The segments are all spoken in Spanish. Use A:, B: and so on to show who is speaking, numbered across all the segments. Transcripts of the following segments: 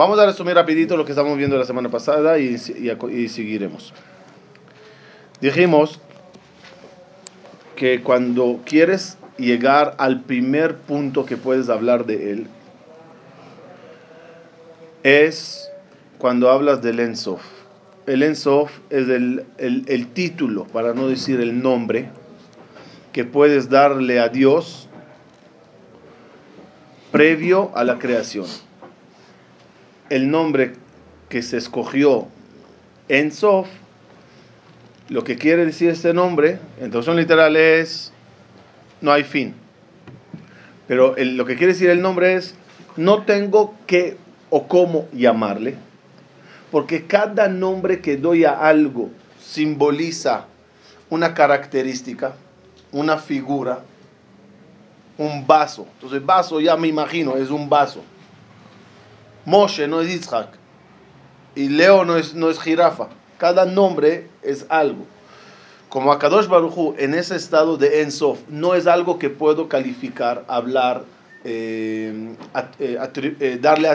A: Vamos a resumir rapidito lo que estamos viendo la semana pasada y, y seguiremos. Dijimos que cuando quieres llegar al primer punto que puedes hablar de él, es cuando hablas del Ensof. El Ensof es el, el, título, para no decir el nombre, que puedes darle a Dios previo a la creación. El nombre que se escogió Ensof, lo que quiere decir este nombre, en traducción literal es no hay fin. Pero lo que quiere decir el nombre es no tengo que o cómo llamarle, porque cada nombre que doy a algo simboliza una característica, una figura, un vaso. Entonces, vaso ya me imagino, es un vaso. Moshe no es Isaac. Y Leo no es, no es jirafa. Cada nombre es algo. Como Akadosh Baruchu en ese estado de Ensof no es algo que puedo calificar, hablar, eh, eh, eh, darle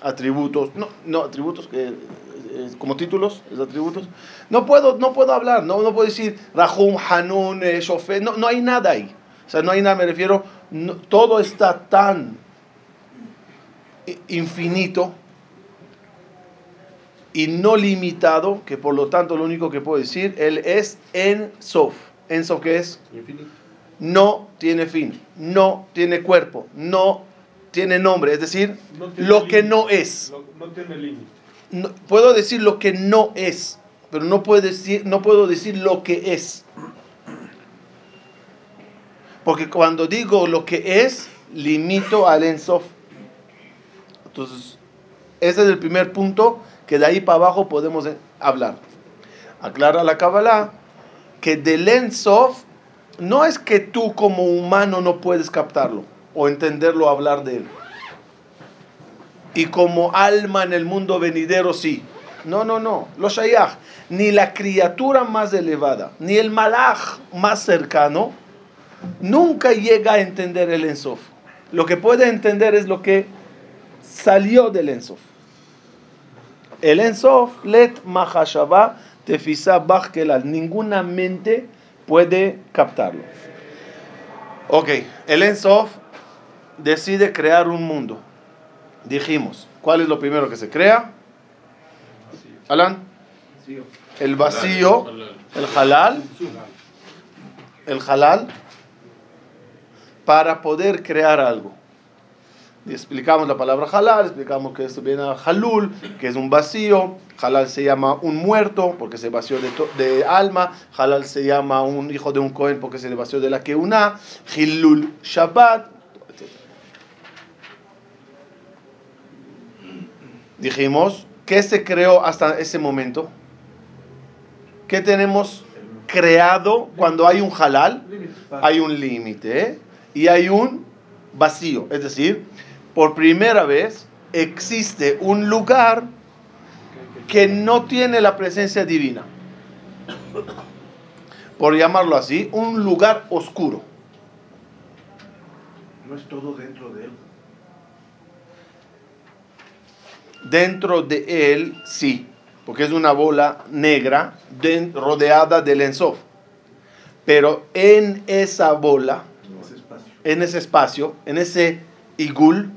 A: atributos, no, no atributos, como títulos, es atributos. No puedo, no puedo hablar, no, no puedo decir Rahum, Hanun, Shofe, no, no hay nada ahí. O sea, no hay nada, me refiero, todo está tan infinito y no limitado, que por lo tanto lo único que puedo decir, él es en Sof. ¿En Sof qué es? Infinito no tiene fin, no tiene cuerpo, no tiene nombre, es decir, lo que no es.
B: No, tiene límite.
A: puedo decir lo que no es, pero no puedo decir, no puedo decir lo que es. Porque cuando digo lo que es, limito al Ensof. Entonces, ese es el primer punto que de ahí para abajo podemos hablar. Aclara la Kabbalah que del Ensof no es que tú como humano no puedes captarlo o entenderlo, hablar de él. Y como alma en el mundo venidero, sí. No, no, no. Los shayach, ni la criatura más elevada, ni el malach más cercano, nunca llega a entender el ensof. Lo que puede entender es lo que salió del ensof. El ensof, let mahashava tefisa bach Ninguna mente puede captarlo. Ok, el Ensof decide crear un mundo. Dijimos, ¿cuál es lo primero que se crea? Alan. El vacío, el halal, el halal, para poder crear algo. Explicamos la palabra halal, explicamos que esto viene a halul, que es un vacío. Halal se llama un muerto porque se vació de, de alma. Halal se llama un hijo de un Cohen porque se le vació de la keuna. Hilul Shabbat, Dijimos, ¿qué se creó hasta ese momento? ¿Qué tenemos creado cuando hay un halal? Hay un límite y hay un vacío. Es decir, por primera vez existe un lugar que no tiene la presencia divina. Por llamarlo así, un lugar oscuro.
B: No es todo dentro de él.
A: Dentro de él, sí, porque es una bola negra rodeada del ensof. Pero en esa bola, en ese espacio, en ese igul,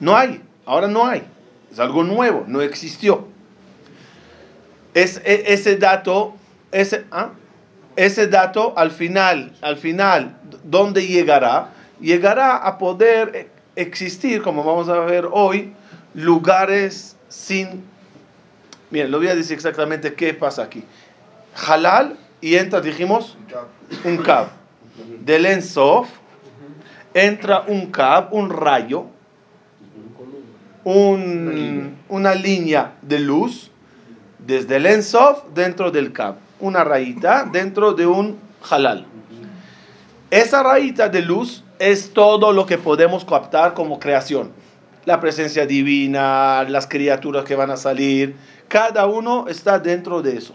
A: no hay, ahora no hay. Es algo nuevo, no existió. Es, e, ese dato, ese, ¿ah? ese dato al final, al final, ¿dónde llegará? Llegará a poder existir, como vamos a ver hoy, lugares sin... Bien, lo voy a decir exactamente qué pasa aquí. Halal y entra, dijimos, un cab. Del Ensof entra un cab, un rayo, una línea de luz desde el Ensof dentro del Kab. Una rayita dentro de un halal. Esa rayita de luz es todo lo que podemos captar como creación. La presencia divina, las criaturas que van a salir, cada uno está dentro de eso.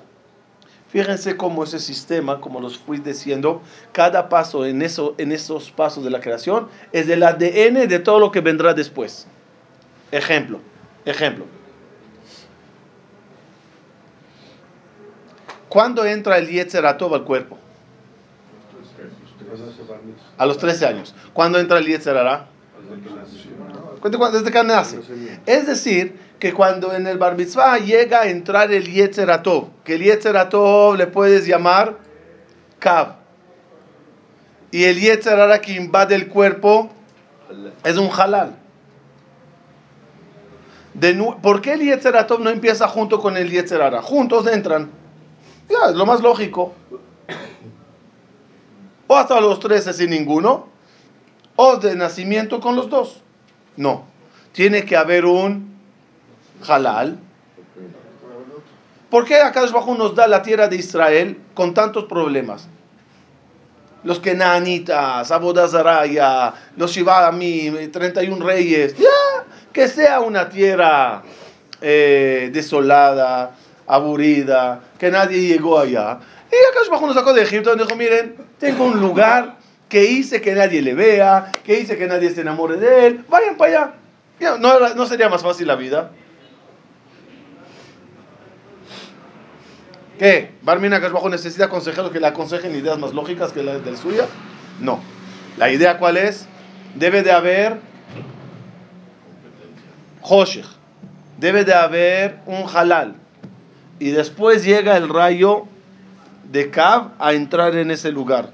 A: Fíjense cómo ese sistema, como los fui diciendo, cada paso en, eso, en esos pasos de la creación es del ADN de todo lo que vendrá después. Ejemplo, ejemplo. ¿Cuándo entra el Yetzer Atov al cuerpo? A los 13 años. ¿Cuándo entra el Yetzer Hará? Desde que nace. Es decir, que cuando en el Bar Mitzvah llega a entrar el Yetzer Atov, que el Yetzer Atov le puedes llamar Kav. Y el Yetzer Hará que invade el cuerpo es un halal. ¿Por qué el Yetzer Atov no empieza junto con el Yetzer Hara? Juntos entran. Ya, es lo más lógico. O hasta los 13 sin ninguno, o de nacimiento con los dos. No. Tiene que haber un halal. ¿Por qué Akadosh Bajú nos da la tierra de Israel con tantos problemas? Los Kenanitas, Abodazaraya, los Shivami, 31 reyes. Ya, que sea una tierra eh, desolada, aburrida, que nadie llegó allá. Y Akadosh Bajú nos sacó de Egipto y dijo, miren, tengo un lugar que hice que nadie le vea, que hice que nadie se enamore de él. Vayan para allá. ¿No, ¿No sería más fácil la vida? ¿Qué? ¿Barmina Bajo necesita consejeros que le aconsejen ideas más lógicas que las del suya? No. La idea cuál es? Debe de haber Hoshech. Debe de haber un halal. Y después llega el rayo de Kab a entrar en ese lugar.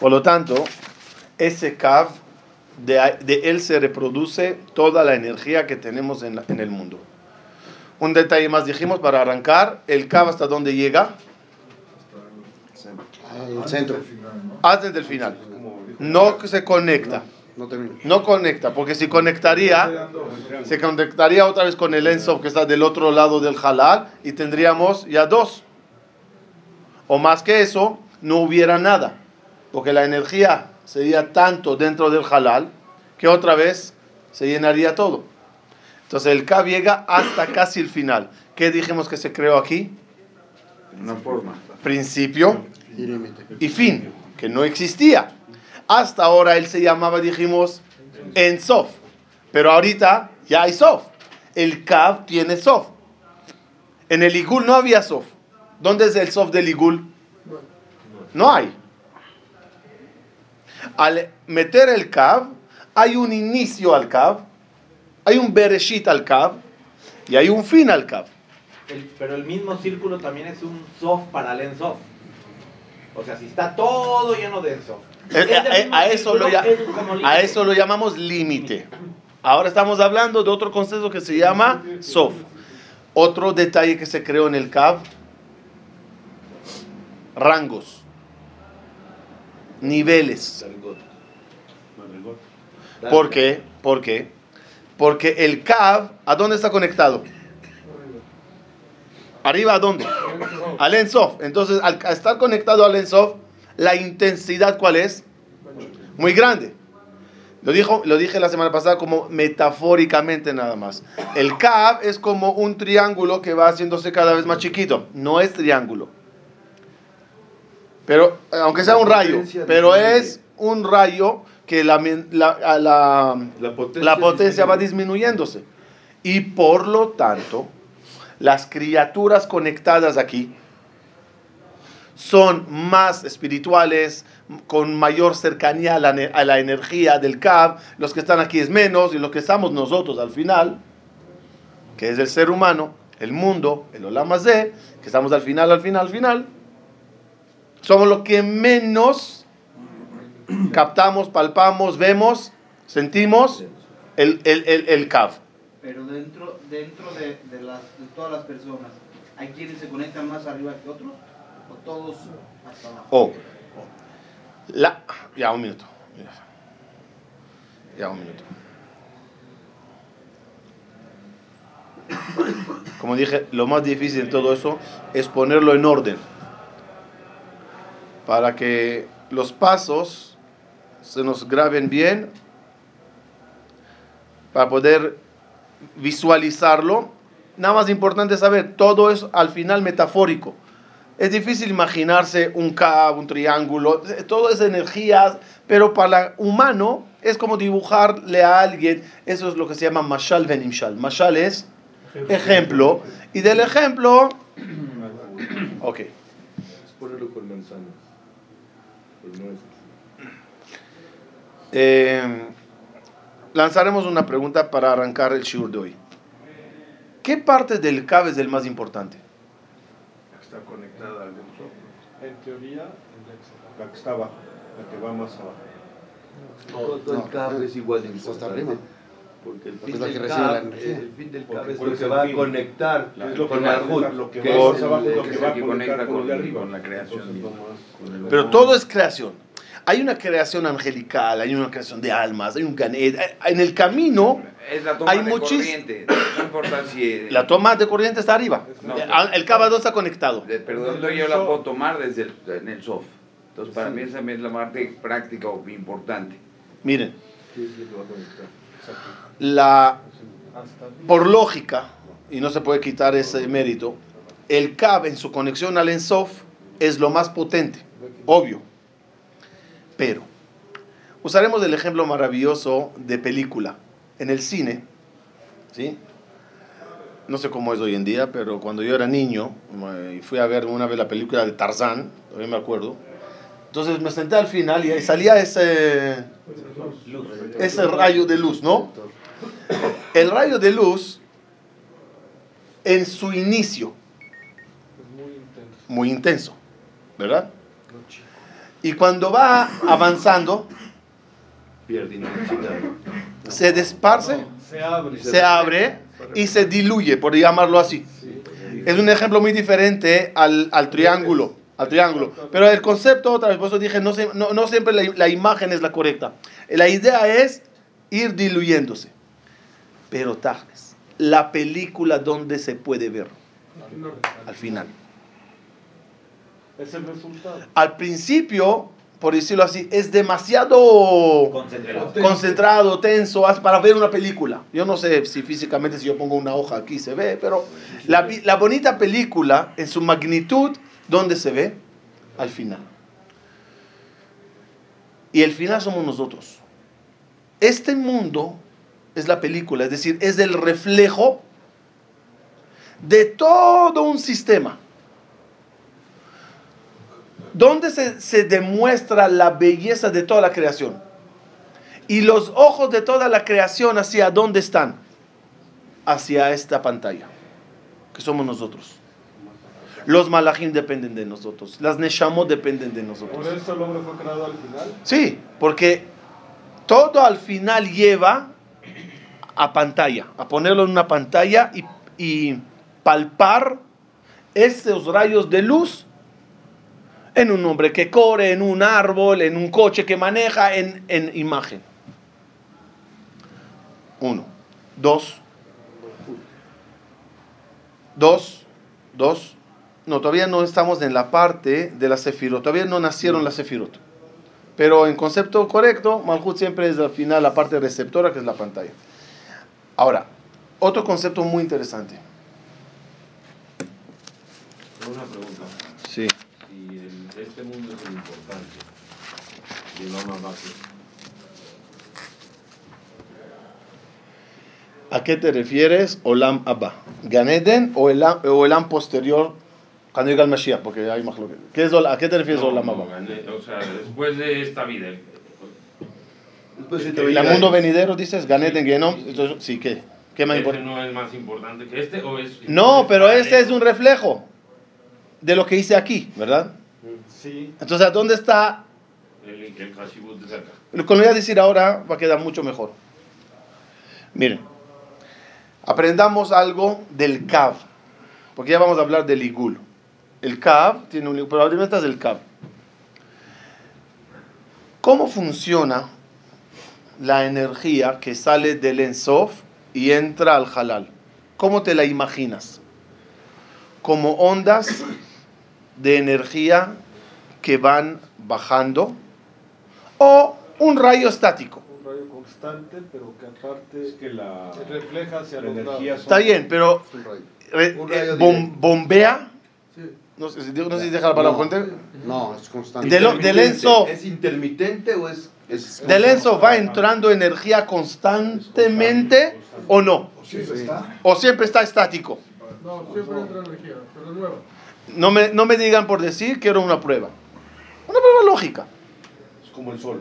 A: Por lo tanto, ese Kav, de, de él se reproduce toda la energía que tenemos en, la- en el mundo. Un detalle más dijimos para arrancar, el Kav hasta dónde llega,
C: Al centro.
A: antes del final. No se conecta,
C: No
A: no conecta, porque si conectaría, se conectaría otra vez con el Ensof que está del otro lado del halal y tendríamos ya dos. O más que eso, no hubiera nada, porque la energía sería tanto dentro del halal que otra vez se llenaría todo. Entonces el Kab llega hasta casi el final. ¿Qué dijimos que se creó aquí?
B: Una forma.
A: Principio
C: Y
A: fin, que no existía. Hasta ahora él se llamaba, dijimos, Ensof. Pero ahorita ya hay Sof. El Kab tiene Sof. En el Igul no había Sof. ¿Dónde es el Sof del Igul? No hay. Al meter el Kab, hay un inicio al Kab, hay un Bereshit al Kab y hay un fin al Kab.
D: El- pero el mismo círculo también es un soft para el ensof. O sea, si está todo lleno de ensof.
A: Eh,
D: Es
A: eh,
D: mismo
A: a, eso lo, ya- a eso lo llamamos límite. Ahora estamos hablando de otro concepto que se llama SOF. Otro detalle que se creó en el CAV, rangos, niveles. ¿Por qué? ¿Por qué? Porque el CAV, ¿a dónde está conectado? ¿Arriba a dónde? Al Ensof. Entonces, al estar conectado al Ensof, la intensidad, ¿cuál es? Muy grande. Lo, dijo, lo dije la semana pasada como metafóricamente nada más. El Kab es como un triángulo que va haciéndose cada vez más chiquito. No es triángulo. Pero, aunque sea un rayo, pero es un rayo que la, la- la,
B: La potencia,
A: potencia va disminuyéndose. Y por lo tanto, las criaturas conectadas aquí son más espirituales, con mayor cercanía a la, a la energía del Kab. Los que están aquí es menos, y los que estamos nosotros al final, que es el ser humano, el mundo, el Olamazé, que estamos al final, al final, al final, somos los que menos captamos, palpamos, vemos, sentimos el, el, el, el Kab.
E: Pero dentro, dentro de, de las, de todas las personas, ¿hay quienes se conectan más arriba que otros? ¿O todos hasta abajo?
A: O la ya un minuto. Ya un minuto. Como dije, lo más difícil en todo eso es ponerlo en orden. Para que los pasos se nos graben bien. Para poder visualizarlo nada más importante saber, todo es al final metafórico. Es difícil imaginarse un cabo, un triángulo, todo es energías, pero para el humano es como dibujarle a alguien, eso es lo que se llama mashal venimshal. Mashal es ejemplo, y del ejemplo, ok.
C: Es ponerlo con manzanas. Nueces.
A: Eh, lanzaremos una pregunta para arrancar el shiur de hoy. ¿Qué parte del cab es el más importante?
C: Está conectada al Ensof.
F: En teoría,
C: La que está abajo, la que va más abajo.
B: Todo, todo el cable es igual de
G: hasta
B: importante.
G: arriba.
B: Porque el fin del
G: que
B: el fin del
C: Porque
B: cable es
C: ¿cuál
B: lo que va a conectar
C: Es lo que lo que va a conectar
B: conecta
C: con de arriba.
B: con la creación
C: Entonces,
B: Con el-
A: Pero todo es creación. Hay una creación angelical, hay una creación de almas, hay un ganet. En el camino,
B: Es la toma
A: Hay
B: corriente. No importa si...
A: la toma de corriente está arriba.
B: No.
A: El cabo está conectado.
B: ¿dónde yo la puedo tomar desde el, en el soft. Entonces, para mí esa es la parte práctica o importante.
A: Miren,
C: ¿Qué es lo que va a conectar?
A: La, por lógica, y no se puede quitar ese mérito, el cab en su conexión al Ensof es lo más potente, obvio. Pero, usaremos el ejemplo maravilloso de película. En el cine, ¿sí? No sé cómo es hoy en día, pero cuando yo era niño eh, y fui a ver una vez la película de Tarzán, todavía me acuerdo. Entonces me senté al final y ahí salía ese, ese rayo de luz, ¿no? El rayo de luz, en su inicio,
F: muy intenso.
A: ¿verdad? Y cuando va avanzando, se desparce,
F: Se abre.
A: se abre y se diluye, por llamarlo así. Es un ejemplo muy diferente al, al triángulo, al triángulo. Pero el concepto, otra vez, por eso dije, no, no, no siempre la, la imagen es la correcta. La idea es ir diluyéndose. Pero Tajmes, la película donde se puede ver, al final.
F: Es el resultado.
A: Al principio, por decirlo así, es demasiado
D: Concentrado.
A: concentrado, tenso, para ver una película. Yo no sé si físicamente, si yo pongo una hoja aquí se ve, pero la, la bonita película, en su magnitud, ¿dónde se ve? Al final. Y el final somos nosotros. Este mundo es la película, es decir, es el reflejo de todo un sistema. ¿Dónde se, se demuestra la belleza de toda la creación? Y los ojos de toda la creación, ¿hacia dónde están? Hacia esta pantalla, que somos nosotros. Los malachim dependen de nosotros. Las neshamot dependen de
F: Por
A: nosotros.
F: eso el hombre fue creado al final.
A: Sí, porque todo al final lleva a pantalla, a ponerlo en una pantalla y, y palpar esos rayos de luz en un hombre que corre, en un árbol, en un coche que maneja, en, en imagen. Uno. Dos. Dos. Dos. No, todavía no estamos en la parte de la sefirot. Todavía no nacieron las sefirot. Pero en concepto correcto, Malhut siempre es al final la parte receptora, que es la pantalla. Ahora, otro concepto muy interesante.
C: Una pregunta.
A: Sí.
C: Si el- este mundo es el importante, y el Lama Base,
A: ¿A qué te refieres, Olam Abba? ¿Ganeden o el, o Olam posterior cuando llega el Mashiach? Porque hay más lo que- ¿Qué es, ¿A qué te refieres,
C: no,
A: Olam
C: no,
A: Abba?
C: gané, o sea, después de esta vida, el-
B: Después se te
A: ¿El
B: oirá
A: mundo
B: el-
A: venidero dices? ¿Ganeden, Genom? Entonces, sí, ¿qué? ¿Qué más
C: ¿ese
A: importa?
C: no es más importante que este o es
A: No, pero ese es un reflejo de lo que hice aquí, ¿verdad?
F: Sí.
A: Entonces, ¿a dónde está?
C: el, el Hashibut de cerca.
A: Lo que voy a decir ahora va a quedar mucho mejor. Miren, aprendamos algo del Kav, porque ya vamos a hablar del Igul. El Kav tiene un probablemente es el Kav. ¿Cómo funciona la energía que sale del Ensof y entra al Halal? ¿Cómo te la imaginas? Como ondas de energía que van bajando o un rayo estático.
F: Un rayo constante, pero que aparte
C: Es que la,
F: refleja hacia
C: la
F: los
C: energía.
A: Está bien, pero
G: Es un rayo.
A: re-
G: Un rayo
A: eh, bom-
G: directo.
A: bombea. No sé, si- no sé si deja la palabra
G: No.
A: fuente.
G: No, es constante.
A: De lo- Enso.
H: ¿Es intermitente o es.? es
A: Del Enso va entrando energía constantemente o no. O siempre está estático.
F: No, siempre entra energía, se renueva.
A: No me, no me digan por decir, quiero una prueba. Una prueba lógica.
C: es como el sol.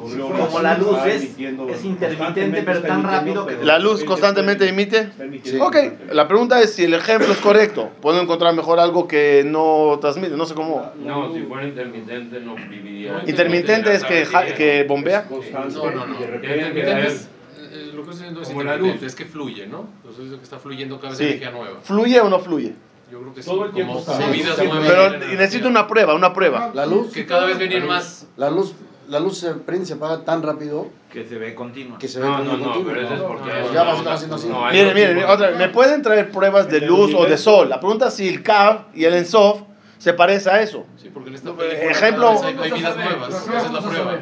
D: Como la luz es, es intermitente, pero tan rápido que...
A: La luz constantemente emite.
C: Sí.
A: Ok, la pregunta es si el ejemplo es correcto. Puedo encontrar mejor algo que no transmite, no sé cómo.
I: No, si fuera intermitente no viviría.
A: Intermitente es que, ja- que bombea.
J: No, no, no. eh, lo que estoy diciendo es
I: Como la
J: intermitente,
I: luz.
J: es que fluye, ¿no? Entonces es que está fluyendo cada vez
A: Sí.
J: energía nueva.
A: ¿Fluye o no fluye?
J: Yo creo que sí,
C: Todo el tiempo
J: como
C: está. Sí,
J: mueven
A: Pero necesito una prueba, una prueba.
G: La luz,
J: Que cada vez venir más.
G: la luz, la luz se prende y se apaga tan rápido
D: Que se ve continua.
G: que se ve
I: No, no, no,
G: continuo.
I: pero eso es porque.
G: Pues ya
I: no,
G: vas a estar haciendo así.
A: Miren, miren, otra. ¿Me pueden traer pruebas de luz o de sol? La pregunta es si el CAV y el ENSOF se parece a eso.
J: Sí, porque en esta
A: ejemplo-
J: hay, hay vidas nuevas. Esa es la prueba.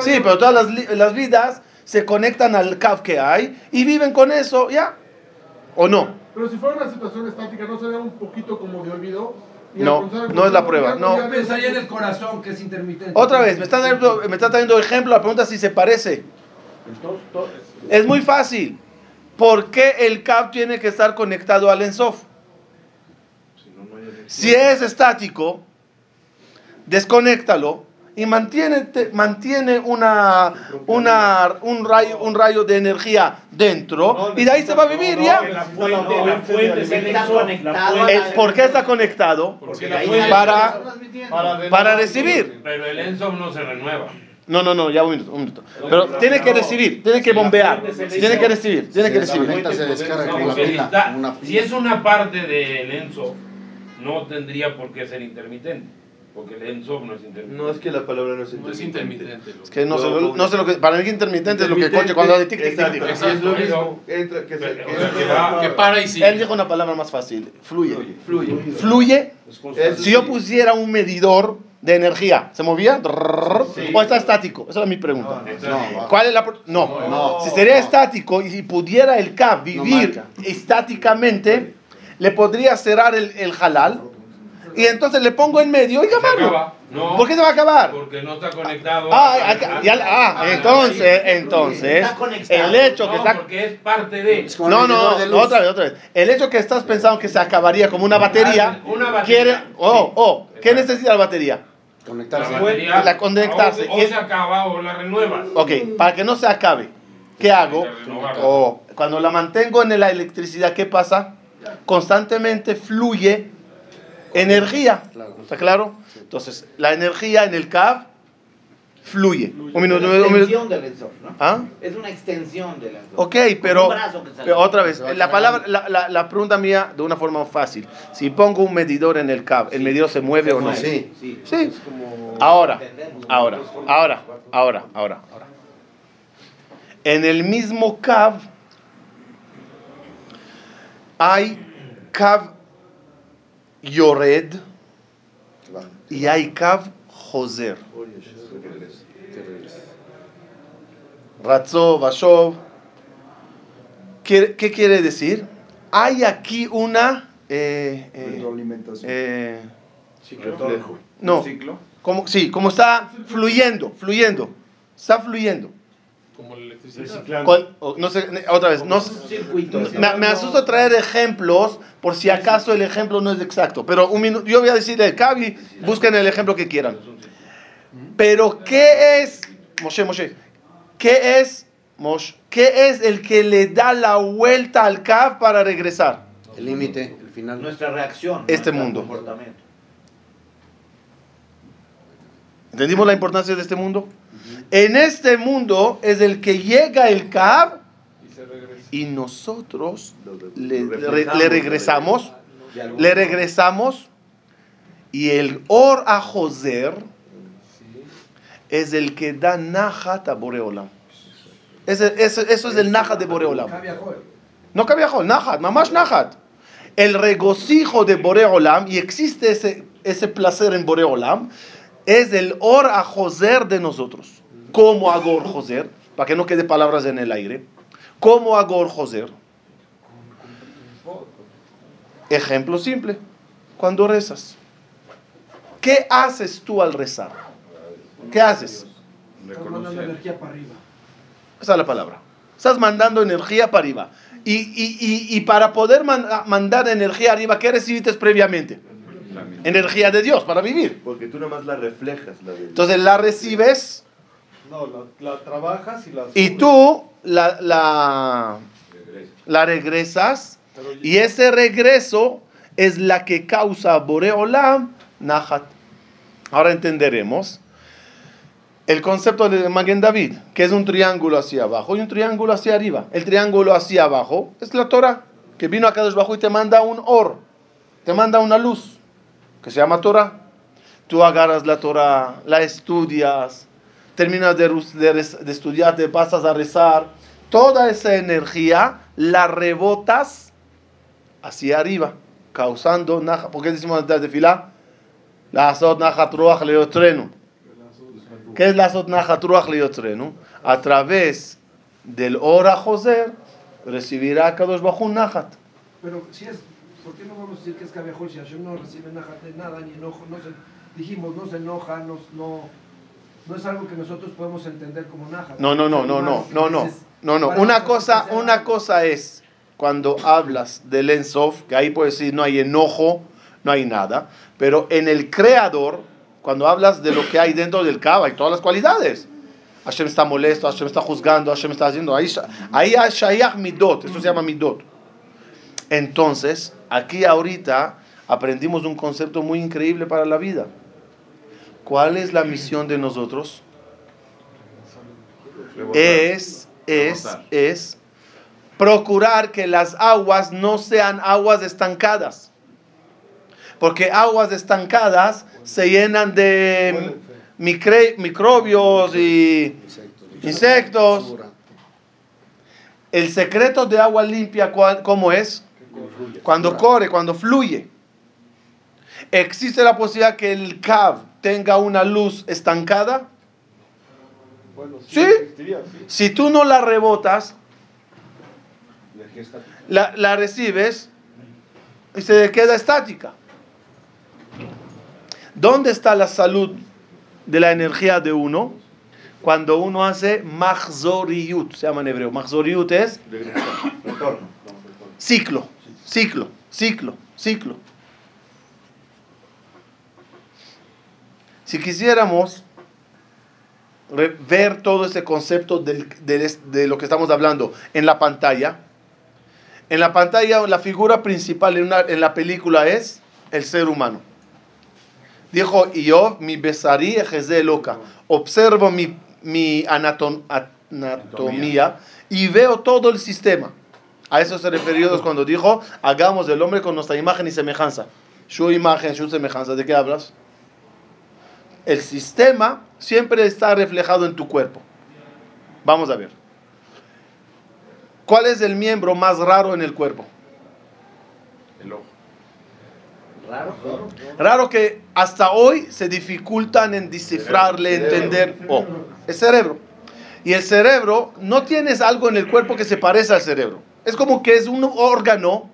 A: Sí, pero todas las, las vidas se conectan al CAV que hay y viven con eso, ¿ya? ¿O no?
F: pero si fuera una situación estática, ¿no sería un poquito como de olvido?
A: No, no es la prueba, no.
H: Pensaría en el corazón que es intermitente.
A: Otra vez, me está trayendo, me está trayendo ejemplo, la pregunta es si se parece. Es muy fácil. ¿Por qué el CAV tiene que estar conectado al ENSOF?
C: Si
A: es estático, desconéctalo y mantiene, te- mantiene una, una, un, rayo, un rayo de energía dentro y de ahí se va a vivir ya. ¿Por qué está conectado? Para,
F: Para,
A: para recibir.
I: Pero el Enso no se renueva.
A: No, no, no, ya un minuto, un minuto. Pero tiene que recibir, tiene que bombear, tiene que recibir, tiene que recibir.
I: si es una parte del Enso, no tendría por qué ser intermitente. Porque el Enso no es intermitente.
H: No es que la palabra no es
J: No es
H: intermitente.
J: intermitente.
A: Es que no sé, lo- no sé lo que, para mí intermitente es lo que coche cuando hace tic, tic, tic, tic.
H: Exacto, sí, es lo mismo. Entra, que se, que
I: pero
H: se-
I: que va-
J: Que para y
A: Él
J: sigue.
A: dijo una palabra más fácil, fluye.
H: Fluye.
A: Fluye.
C: Es-
A: Si yo pusiera un medidor de energía, ¿se movía? ¿O está estático? Esa es mi pregunta.
G: No.
A: ¿Cuál es la no.
G: No.
A: Si sería estático y si pudiera el CAP vivir estáticamente, le podría cerrar el, el halal y entonces le pongo en medio acabarlo.
I: acaba. No,
A: ¿Por qué se va a acabar?
I: Porque no está conectado.
A: Ah,
I: a-
A: acá- ya- ah,
I: a-
A: entonces, entonces,
D: Está conectado.
A: el hecho que
I: No,
A: está...
I: porque es parte de.
G: Es
A: No, no,
G: de
A: no, otra vez, otra vez. El hecho que estás pensando que se acabaría como una batería,
I: Una batería,
A: quiere, oh, oh, ¿qué necesita la batería?
I: La
G: Conectarse.
I: batería,
A: La conectarse.
I: O, o se acaba o la renuevas.
A: Ok, para que no se acabe, ¿qué hago? Oh, cuando la mantengo en la electricidad, ¿qué pasa? Constantemente fluye energía.
G: Claro.
A: ¿Está claro? Entonces, la energía en el CAV fluye. Un
D: Es una extensión del Ensof, ¿no?
A: ¿Ah?
D: Es una extensión del Ensof.
A: Ok, pero, pero otra vez, la palabra, la, la- la pregunta mía de una forma fácil. Si pongo un medidor en el CAV, ¿el medidor se mueve o no?
G: Sí.
D: Sí.
A: Sí. Ahora, ahora, ahora, ahora, ahora. En el mismo CAV hay CAV Yored y hay CAV Joser. Ratzov, Vashov. ¿Qué, qué quiere decir? Hay aquí una... eh, eh,
H: Retroalimentación.
A: eh, no,
B: ¿Un ciclo?
A: como, sí, como está fluyendo, fluyendo, está fluyendo.
J: Como la electricidad.
C: Reciclando.
A: Con- o- no sé, otra vez, no, me, me asusta traer ejemplos por si acaso el ejemplo no es exacto. Pero un minuto, yo voy a decirle el Cavi, busquen el ejemplo que quieran. Pero ¿qué es, Moshe, Moshe? ¿Qué es, Moshe? ¿Qué es el que le da la vuelta al Cav para regresar?
G: El límite, el final.
D: Nuestra reacción.
A: Este mundo.
D: comportamiento.
A: ¿Entendimos la importancia de este mundo? En este mundo es el que llega el Cav
F: Y
A: nosotros le, regresamos, le regresamos. Y el Or a Joser es el que da Nahat a Boreolam. Eso es el Nahat de Boreolam. No Kaviahol, Nahat, Mamash Nahat. El regocijo de Boreolam, y existe ese, ese placer en Boreolam, es el Or a Joser de nosotros. ¿Cómo Agor Joser? Para que no quede palabras en el aire. ¿Cómo Agor Joser? Ejemplo simple. Cuando rezas. ¿Qué haces tú al rezar? ¿Qué haces?
K: Estás mandando energía para arriba.
A: Esa es la palabra. Estás mandando energía para arriba. Y, y- y- y para poder man- mandar energía arriba, ¿qué recibiste previamente? Energía de Dios para vivir.
H: Porque tú nada más la reflejas, la de
A: Entonces la recibes
F: No, la, la trabajas y la...
A: y tú la, la, la regresas. Y ese regreso es la que causa Boreolam Nahat. Ahora entenderemos el concepto de Maguen David, que es un triángulo hacia abajo y un triángulo hacia arriba. El triángulo hacia abajo es la Torah, que vino acá desde abajo y te manda un or, te manda una luz, que se llama Torah. Tú agarras la Torah, la estudias, terminas de, de de estudiar, te pasas a rezar. Toda esa energía la rebotas hacia arriba, causando naja. ¿Por qué decimos antes de fila? La azot naja truach leotrenu. ¿Qué es la azot naja truach leotrenu? A través del ora Joser recibirá Kadosh Bajú Nahat.
K: Pero si es, ¿por qué no vamos a decir que es Kabejol si Hashem no recibe nada ni enojo? No se, dijimos, no se enoja, no, no, no es algo que nosotros podemos entender como naja.
A: No, no, no, no, no, no, no, no, no. Una cosa, una cosa es cuando hablas del Ensof, que ahí puedes decir no hay enojo, no hay nada, pero en el creador, cuando hablas de lo que hay dentro del Kaba y todas las cualidades. Hashem está molesto, Hashem está juzgando, Hashem está haciendo. Ahí, ahí hay Shayach Midot, eso se llama Midot. Entonces, aquí ahorita aprendimos un concepto muy increíble para la vida. ¿Cuál es la misión de nosotros? es, es, es procurar que las aguas no sean aguas estancadas. Porque aguas estancadas se llenan de microbios y insectos. El secreto de agua limpia, ¿cuál- ¿cómo es? Cuando corre, cuando fluye. ¿Existe la posibilidad que el CAV tenga una luz estancada?
F: Bueno,
A: ¿Sí? Si tú no la rebotas, la, la recibes y se queda estática. ¿Dónde está la salud de la energía de uno? Cuando uno hace mahzoriyut, se llama en hebreo. Mahzoriyut es ciclo, ciclo, ciclo, ciclo. Si quisiéramos ver todo ese concepto del- es- de, lo que estamos hablando en la pantalla, en la pantalla la figura principal en, una- en la película es el ser humano. Dijo Iov, mi besarí ejezé loca. Observo mi, mi anatom- anatomía y veo todo el sistema. A eso se refirió cuando dijo, hagamos del hombre con nuestra imagen y semejanza. Su imagen, su semejanza. ¿De qué hablas? El sistema siempre está reflejado en tu cuerpo. Vamos a ver. ¿Cuál es el miembro más raro en el cuerpo?
B: El ojo.
K: Raro, raro.
A: Raro que hasta hoy se dificultan en descifrarle,
B: Cerebro.
A: entender. Oh, el cerebro. Y el cerebro, no tienes algo en el cuerpo que se parece al cerebro. Es como que es un órgano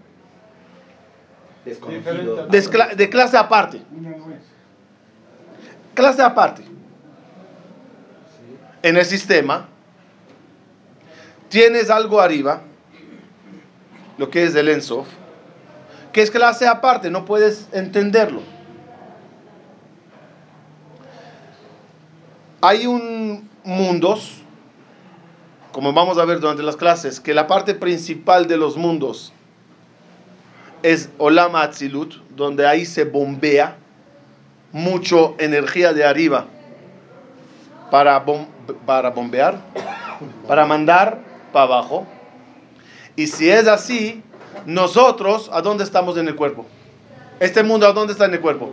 A: de, de clase aparte. Clase aparte. En el sistema, tienes algo arriba, lo que es el Ensof, que es clase aparte, no puedes entenderlo. Hay un mundos, como vamos a ver durante las clases, que la parte principal de los mundos es Olama Atzilut, donde ahí se bombea mucho energía de arriba para, para bombear, para mandar para abajo. Y si es así, nosotros, ¿a dónde estamos en el cuerpo? Este mundo, ¿a dónde está en el cuerpo?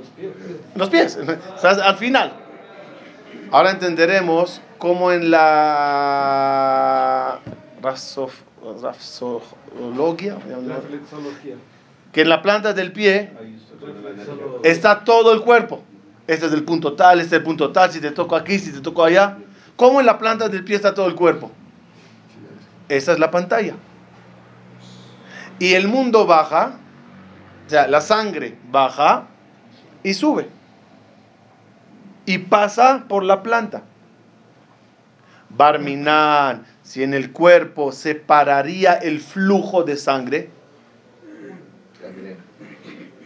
A: Los pies, o al final. Ahora entenderemos cómo en la
F: Reflexología.
A: que en la planta del pie
F: está
A: todo el cuerpo. Este es el punto tal, este es el punto tal, si te toco aquí, si te toco allá. ¿Cómo en la planta del pie está todo el cuerpo? Esa es la pantalla. Y el mundo baja, o sea, la sangre baja y sube. Y pasa por la planta. Barminan, si en el cuerpo se pararía el flujo de sangre,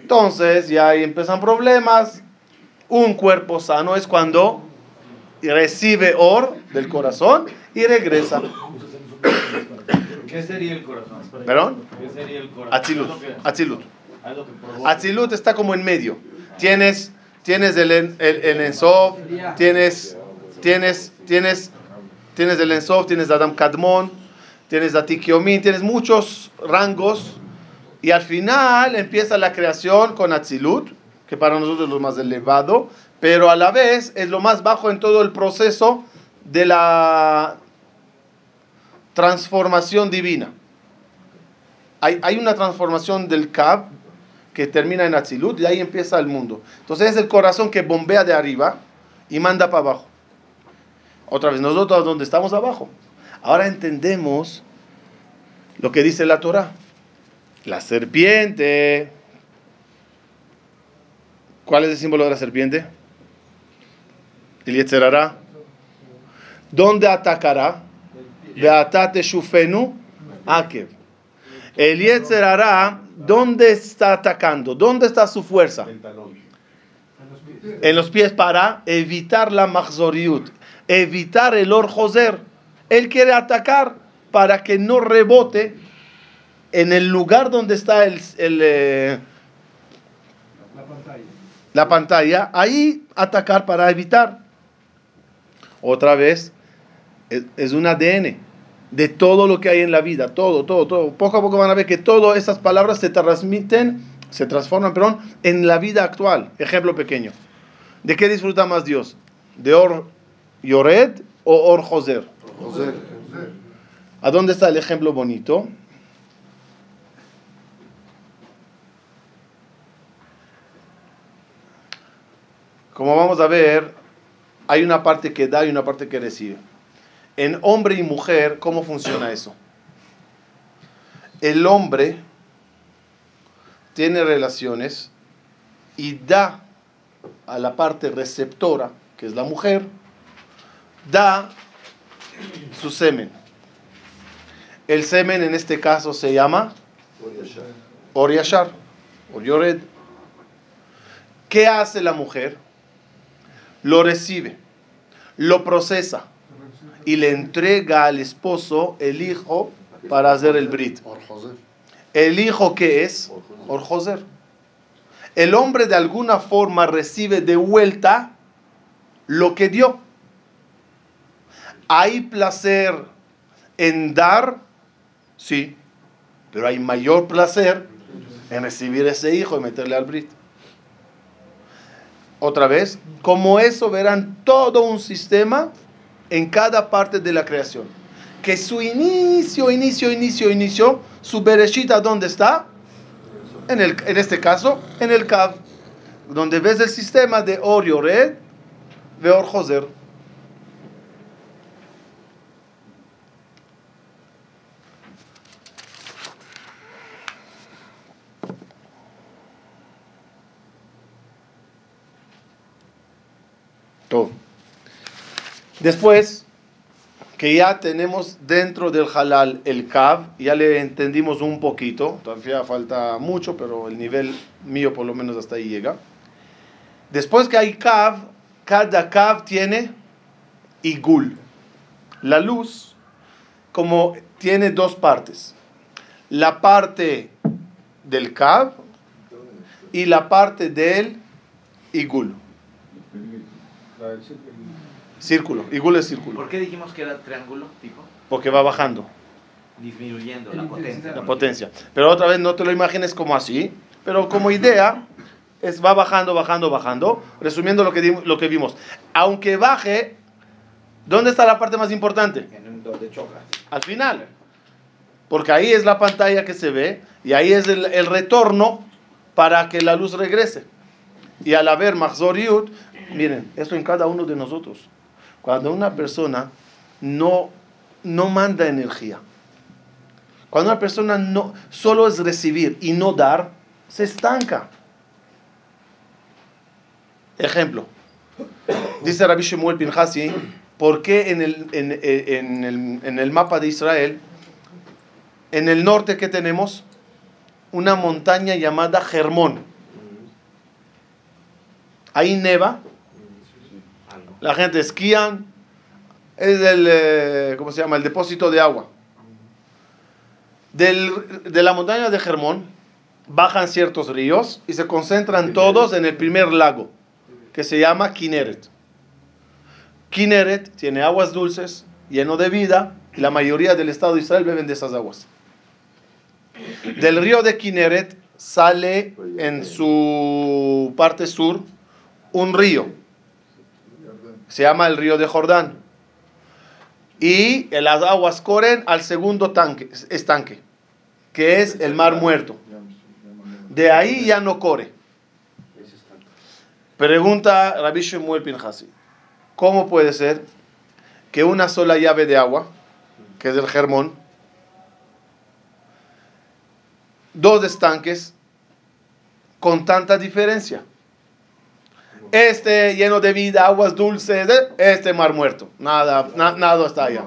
A: entonces ya ahí empiezan problemas. Un cuerpo sano es cuando recibe or del corazón y regresa.
D: ¿Qué sería el corazón?
A: ¿Perdón?
D: ¿Qué sería el corazón?
A: Atzilut. Atzilut. Atzilut está como en medio. Tienes, tienes el, el, el Ensof, tienes, tienes, tienes, tienes el Ensof, tienes Adam Kadmon, tienes Atikiomin, tienes muchos rangos. Y al final empieza la creación con Atzilut, que para nosotros es lo más elevado, pero a la vez es lo más bajo en todo el proceso de la transformación divina. Hay, hay una transformación del Kab que termina en Atzilut y ahí empieza el mundo. Entonces es el corazón que bombea de arriba y manda para abajo. Otra vez, nosotros donde estamos abajo. Ahora entendemos lo que dice la Torah. La serpiente. ¿Cuál es el símbolo de la serpiente? El Yetzerará. ¿Dónde atacará? Beatate shufenu akev. El Yetzerará, ¿dónde está atacando? ¿Dónde está su fuerza? En los pies para evitar la mahzoriut, evitar el orjoser. Él quiere atacar para que no rebote en el lugar donde está el, el, eh,
K: La pantalla.
A: la pantalla, ahí atacar para evitar. Otra vez, es, es un ADN de todo lo que hay en la vida, todo, todo, todo. Poco a poco van a ver que todas esas palabras se transmiten, se transforman, perdón, en la vida actual. Ejemplo pequeño. ¿De qué disfruta más Dios? ¿De Or Yored o Or Joser?
G: José.
A: ¿A dónde está el ejemplo bonito? Como vamos a ver, hay una parte que da y una parte que recibe. En hombre y mujer, ¿cómo funciona eso? El hombre tiene relaciones y da a la parte receptora, que es la mujer, da su semen. El semen en este caso se llama Oriashar, Oriored. ¿Qué hace la mujer? Lo recibe, lo procesa y le entrega al esposo el hijo para hacer el brit. ¿El hijo qué es? Orjoser. El hombre de alguna forma recibe de vuelta lo que dio. ¿Hay placer en dar? Sí. Pero hay mayor placer en recibir ese hijo y meterle al brit. Otra vez, como eso verán todo un sistema en cada parte de la creación. Que su inicio, inicio, inicio, inicio, su bereshita, ¿dónde está? En, el, en este caso, en el Kav, donde ves el sistema de Or Yored, de Or Joser. Todo. Después, que ya tenemos dentro del halal el kav, ya le entendimos un poquito, todavía falta mucho, pero el nivel mío por lo menos hasta ahí llega. Después que hay kav, cada kav tiene igul. La luz, como tiene dos partes. La parte del kav y la parte del igul. Círculo, igul es círculo,
D: ¿Por qué dijimos que era triángulo, tipo?
A: porque va bajando.
D: Disminuyendo la potencia.
A: la potencia. Pero otra vez no te lo imagines como así, pero como idea es va bajando, bajando, bajando. Resumiendo lo que, di- lo que vimos. Aunque baje, ¿dónde está la parte más importante?
D: En donde choca.
A: Al final. Porque ahí es la pantalla que se ve y ahí es el, el retorno para que la luz regrese. Y al haber Mahzor Yud, miren, esto en cada uno de nosotros. Cuando una persona no, no manda energía. Cuando una persona no, solo es recibir y no dar, se estanca. Ejemplo. Dice Rabbi Shemuel Pinhasi, ¿por qué en el, en, en el, en el mapa de Israel, en el norte que tenemos? Una montaña llamada Germón. Ahí neva, la gente esquían, es el, eh, ¿cómo se llama? El depósito de agua. Del, de la montaña de Germón bajan ciertos ríos y se concentran todos en el primer lago, que se llama Kineret. Kineret tiene aguas dulces, lleno de vida, y la mayoría del Estado de Israel beben de esas aguas. Del río de Kineret sale en su parte sur un río, se llama el río de Jordán. Y las aguas corren al segundo tanque, estanque, que es el mar muerto. De ahí ya no corre. Pregunta Rabbi Shemuel Pinhasi, ¿cómo puede ser que una sola llave de agua, que es el Germón, dos estanques con tanta diferencia? Este lleno de vida, aguas dulces, ¿eh? este mar muerto. Nada, na- nada está allá.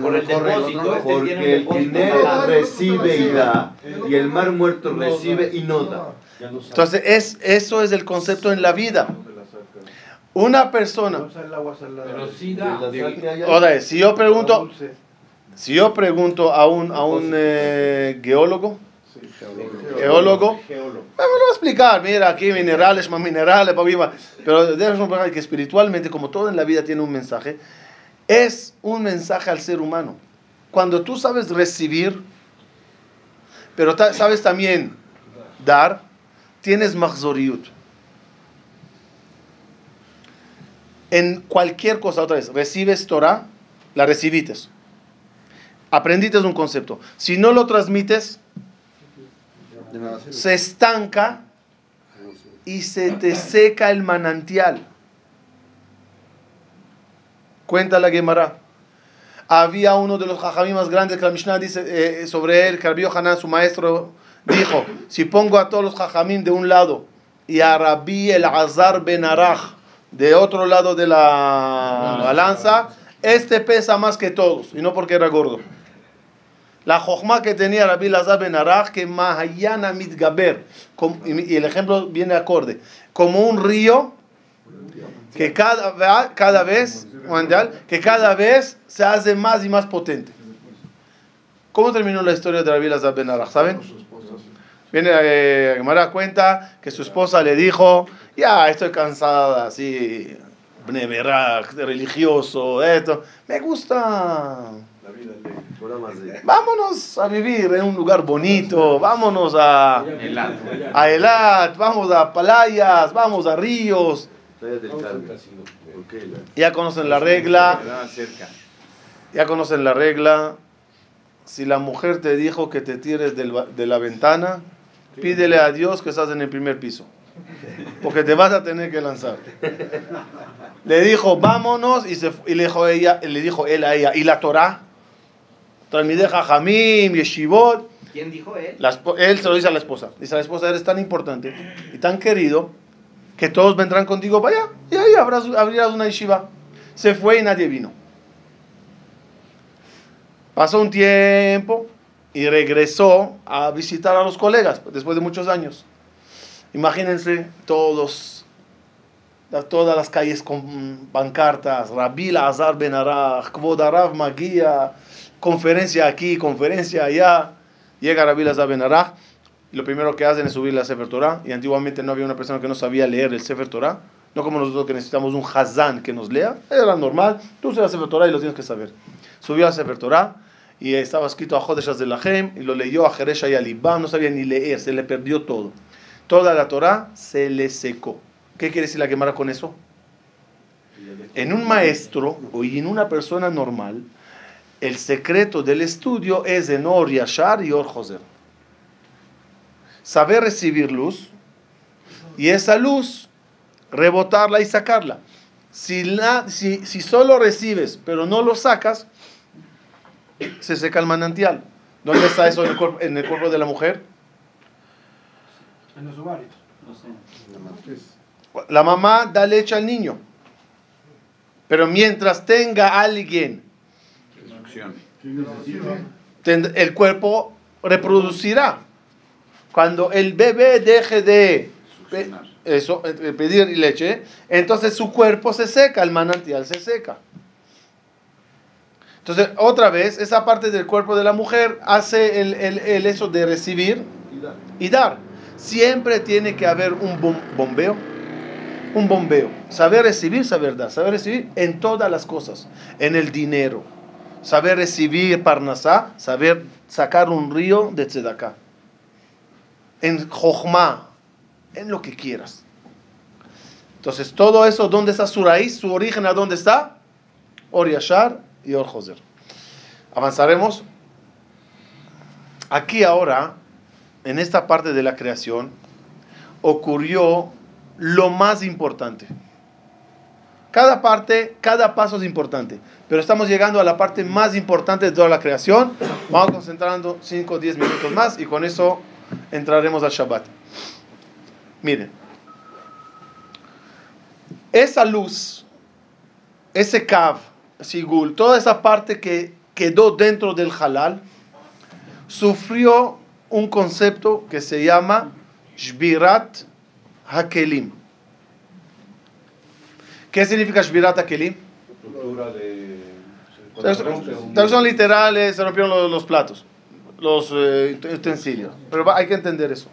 D: Por el depósito,
H: Porque el dinero recibe y da, y el mar muerto recibe y no da.
A: Entonces, es, eso es el concepto en la vida. Una persona,
J: Pero sí da.
A: ahora si yo pregunto, si yo pregunto a un, a un eh, geólogo, geólogo, me lo a explicar, mira, aquí minerales, más minerales, pero déjame explicar que espiritualmente, como todo en la vida tiene un mensaje, es un mensaje al ser humano. Cuando tú sabes recibir, pero ta- sabes también dar, tienes mahzoriut. En cualquier cosa, otra vez, recibes Torah, la recibites. Aprendites un concepto. Si no lo transmites. Se estanca y se te seca el manantial. Cuenta la Gemara. Había uno de los jajamí más grandes que la Mishnah dice eh, sobre él, que Rabbi Yohanan, su maestro, dijo: Si pongo a todos los jajamim de un lado y a Rabbi el Azar ben Araj de otro lado de la balanza, este pesa más que todos, y no porque era gordo. La jojma que tenía Rabbi Lazar ben Araj, que Mahayana Mitgaber, y el ejemplo viene acorde, como un río que cada, cada vez, que cada vez se hace más y más potente. ¿Cómo terminó la historia de Rabbi Lazar ben Araj? ¿Saben? Viene eh, cuenta que su esposa le dijo, ya estoy cansada así, religioso, esto, me gusta Vámonos a vivir en un lugar bonito, vámonos a, a Elat, vamos a playas, vamos a ríos. Ya conocen la regla, ya conocen la regla. Si la mujer te dijo que te tires de la ventana, pídele a Dios que estás en el primer piso, porque te vas a tener que lanzar. Le dijo, vámonos, y, se, y le, dijo ella, le dijo él a ella, ¿y la Torah? Talmidei Jajamim, Yeshivot.
E: ¿Quién dijo él?
A: La él se lo dice a la esposa. Dice a la esposa, eres tan importante y tan querido que todos vendrán contigo para allá. Y ahí habrás, abrirás una yeshiva. Se fue y nadie vino. Pasó un tiempo y regresó a visitar a los colegas después de muchos años. Imagínense todos, todas las calles con pancartas, Rabbi Azar Ben Araj, Kvod Arav Magia, conferencia aquí, conferencia allá. Llega Rabbi Azar Ben Araj y lo primero que hacen es subir la Sefer Torah. Y antiguamente no había una persona que no sabía leer el Sefer Torah. No como nosotros que necesitamos un Hazán que nos lea. Era normal. Tú usas la Sefer Torah y lo tienes que saber. Subió a Sefer Torah y estaba escrito a Jodeshas de Lahem y lo leyó a Jeresha y a Libam. No sabía ni leer, se le perdió todo. Toda la Torah se le secó. ¿Qué quiere decir la Gemara con eso? En un maestro o en una persona normal, el secreto del estudio es en Or Yashar y Or Joser. Saber recibir luz y esa luz rebotarla y sacarla. Si, la, si, si solo recibes, pero no lo sacas, se seca el manantial. ¿Dónde está eso en el cuerpo, en el cuerpo de la mujer?
K: En los ovarios.
E: No sé.
A: La mamá da leche al niño. Pero mientras tenga alguien, El cuerpo reproducirá. Cuando el bebé deje de eso, eh, pedir leche, entonces su cuerpo se seca, el manantial se seca. Entonces, otra vez, esa parte del cuerpo de la mujer hace el, el- el eso de recibir y dar. Siempre tiene que haber un bom- bombeo. Un bombeo. Saber recibir, saber dar. Saber recibir en todas las cosas. En el dinero. Saber recibir parnasá. Saber sacar un río de tzedaká. En jochma. En lo que quieras. Entonces, todo eso, ¿dónde está su raíz? Su origen, ¿a dónde está? Or Yashar y Or Joser. Avanzaremos. Aquí ahora, en esta parte de la creación, ocurrió lo más importante. Cada parte, cada paso es importante. Pero estamos llegando a la parte más importante de toda la creación. Vamos concentrando 5 o 10 minutos más y con eso entraremos al Shabbat. Miren. Esa luz, ese Kav, Sigul, toda esa parte que quedó dentro del halal, sufrió un concepto que se llama Shbirat Hakelim. ¿Qué significa?
C: Ruptura de.
A: Traducción traducción literales, se rompieron los, los platos, los eh, utensilios. Pero hay que entender eso.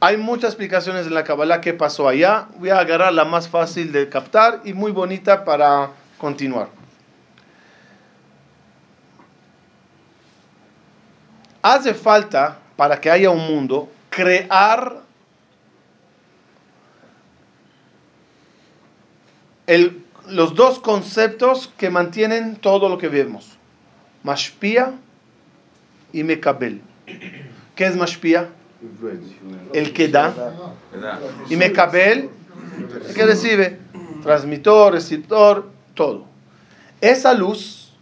A: Hay muchas explicaciones en la Kabbalah qué pasó allá. Voy a agarrar la más fácil de captar y muy bonita para continuar. Hace falta, para que haya un mundo, crear los dos conceptos que mantienen todo lo que vemos. Mashpia y Mekabel. ¿Qué es Mashpia? El que da. Y Mekabel, el que recibe. Transmitor, receptor, todo. Esa luz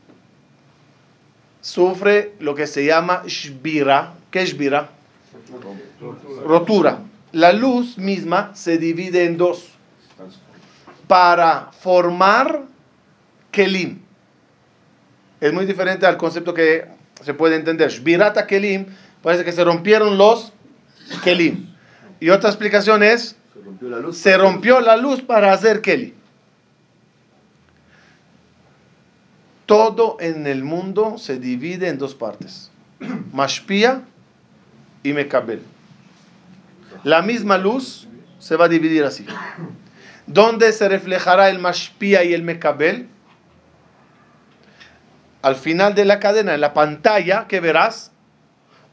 A: sufre lo que se llama Shbira. ¿Qué es Shbira? Rotura. La luz misma se divide en dos para formar Kelim. Es muy diferente al concepto que se puede entender. Shbirata Kelim, parece que se rompieron los Kelim. Y otra explicación es,
H: Se rompió la luz.
A: se rompió la luz para hacer Kelim. Todo en el mundo se divide en dos partes. Mashpia y Mekabel. La misma luz se va a dividir así. ¿Dónde se reflejará el Mashpia y el Mekabel? Al final de la cadena, en la pantalla, que verás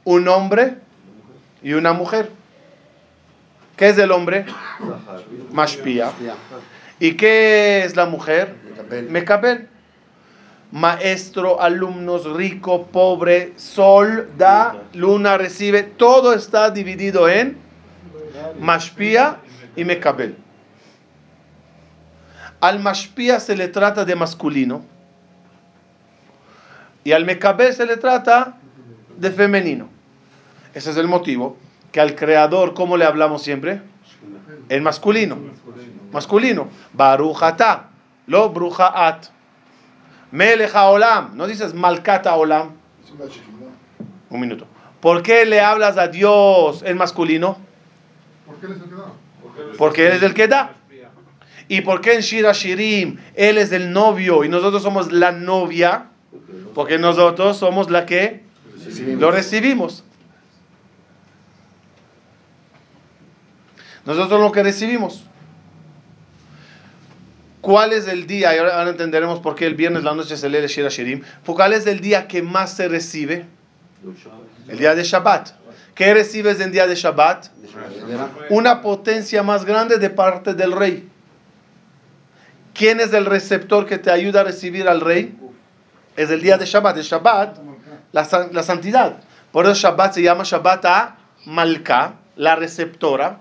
A: un hombre y una mujer. ¿Qué es el hombre? Mashpia. ¿Y qué es la mujer? Mekabel. Maestro, alumnos, rico, pobre, sol, da, luna, recibe. Todo está dividido en Mashpia y Mekabel. Al Mashpia se le trata de masculino y al Mekabel se le trata de femenino. Ese es el motivo que al creador, ¿cómo le hablamos siempre? En masculino. Masculino. Barujata. Lo brujaat. Melech Olam. No dices Malkata Olam. Un minuto. ¿Por qué le hablas a Dios en masculino?
F: ¿Por qué les ha quedado?
A: Porque Él es el que da. ¿Y por qué en Shira Shirim Él es el novio y nosotros somos la novia? Porque nosotros somos la que lo recibimos. Nosotros lo que recibimos. ¿Cuál es el día? Y ahora ahora entenderemos por qué el viernes la noche se lee el Shira Shirim. ¿Cuál es el día que más se recibe? El día de Shabbat. ¿Qué recibes en día de Shabbat? Una potencia más grande de parte del rey. ¿Quién es el receptor que te ayuda a recibir al rey? Es el día de Shabbat. El Shabbat, la, la santidad. Por eso Shabbat se llama Shabbat a Malka, la receptora.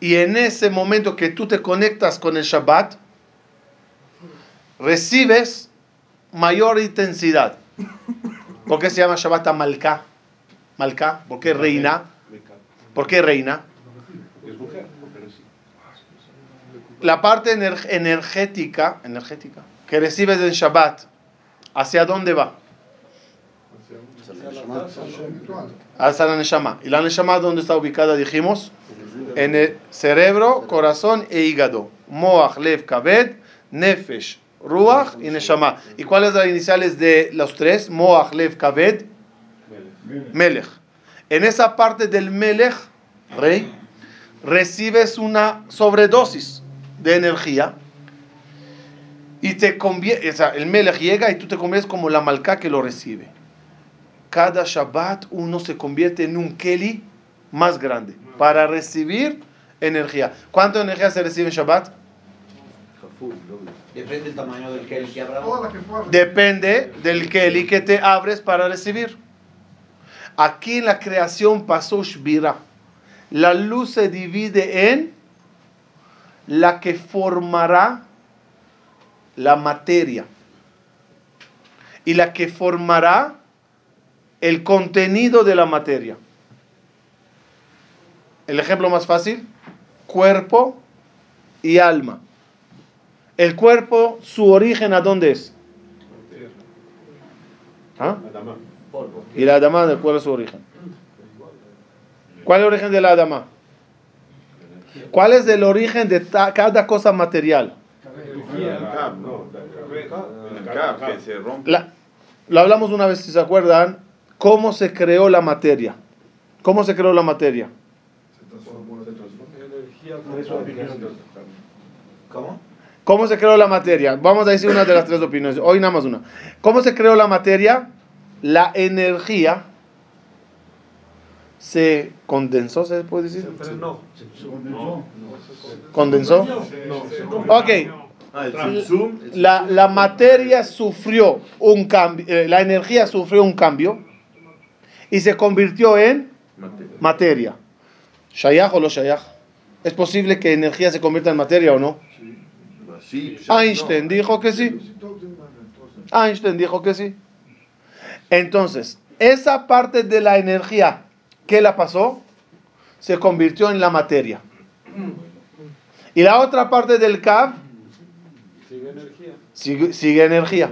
A: Y en ese momento que tú te conectas con el Shabbat, recibes mayor intensidad. ¿Por qué se llama Shabbat a Malka? Malka, ¿por qué reina? ¿Por qué reina? La parte ener- energética, energética que recibes en Shabbat, ¿hacia dónde va? Hacia la Neshama. ¿Y la Neshama dónde está ubicada? Dijimos. En el cerebro, corazón e hígado. Moach, Lev, Kaved, Nefesh, Ruach y Neshama. ¿Y cuáles son las iniciales de los tres? Moach, Lev, Kaved, Melech. En esa parte del Melech, rey, recibes una sobredosis de energía y te convierte, o sea, el Melech llega y tú te conviertes como la malca que lo recibe. Cada Shabbat uno se convierte en un Keli más grande para recibir energía. ¿Cuánta energía se recibe en Shabbat?
D: Depende del tamaño del Kelly que
F: pueda.
A: Depende del Keli que te abres para recibir. Aquí en la creación pasó Shbira. La luz se divide en la que formará la materia y la que formará el contenido de la materia. El ejemplo más fácil, cuerpo y alma. El cuerpo, su origen, ¿a dónde es? ¿Ah? ¿Y la Adama, de cuál es su origen? ¿Cuál es el origen de la Adama? ¿Cuál es el origen de ta- cada cosa material?
H: El cap, ¿no? El cap que se rompe.
A: La- lo hablamos una vez, si se acuerdan, cómo se creó la materia. ¿Cómo se creó la materia?
D: ¿Cómo?
A: ¿Cómo se creó la materia? Vamos a decir una de las tres opiniones. Hoy nada más una. ¿Cómo se creó la materia? La energía se condensó, ¿se puede decir? ¿Condensó? Ok. La, la materia sufrió un cambio, eh, la energía sufrió un cambio y se convirtió en
H: Materia.
A: ¿Shayach o no Shayach? ¿Es posible que energía se convierta en materia o no? Einstein dijo que sí. Einstein dijo que sí. Entonces, esa parte de la energía, ¿qué la pasó? Se convirtió en la materia. Y la otra parte del CAV sigue, sigue energía.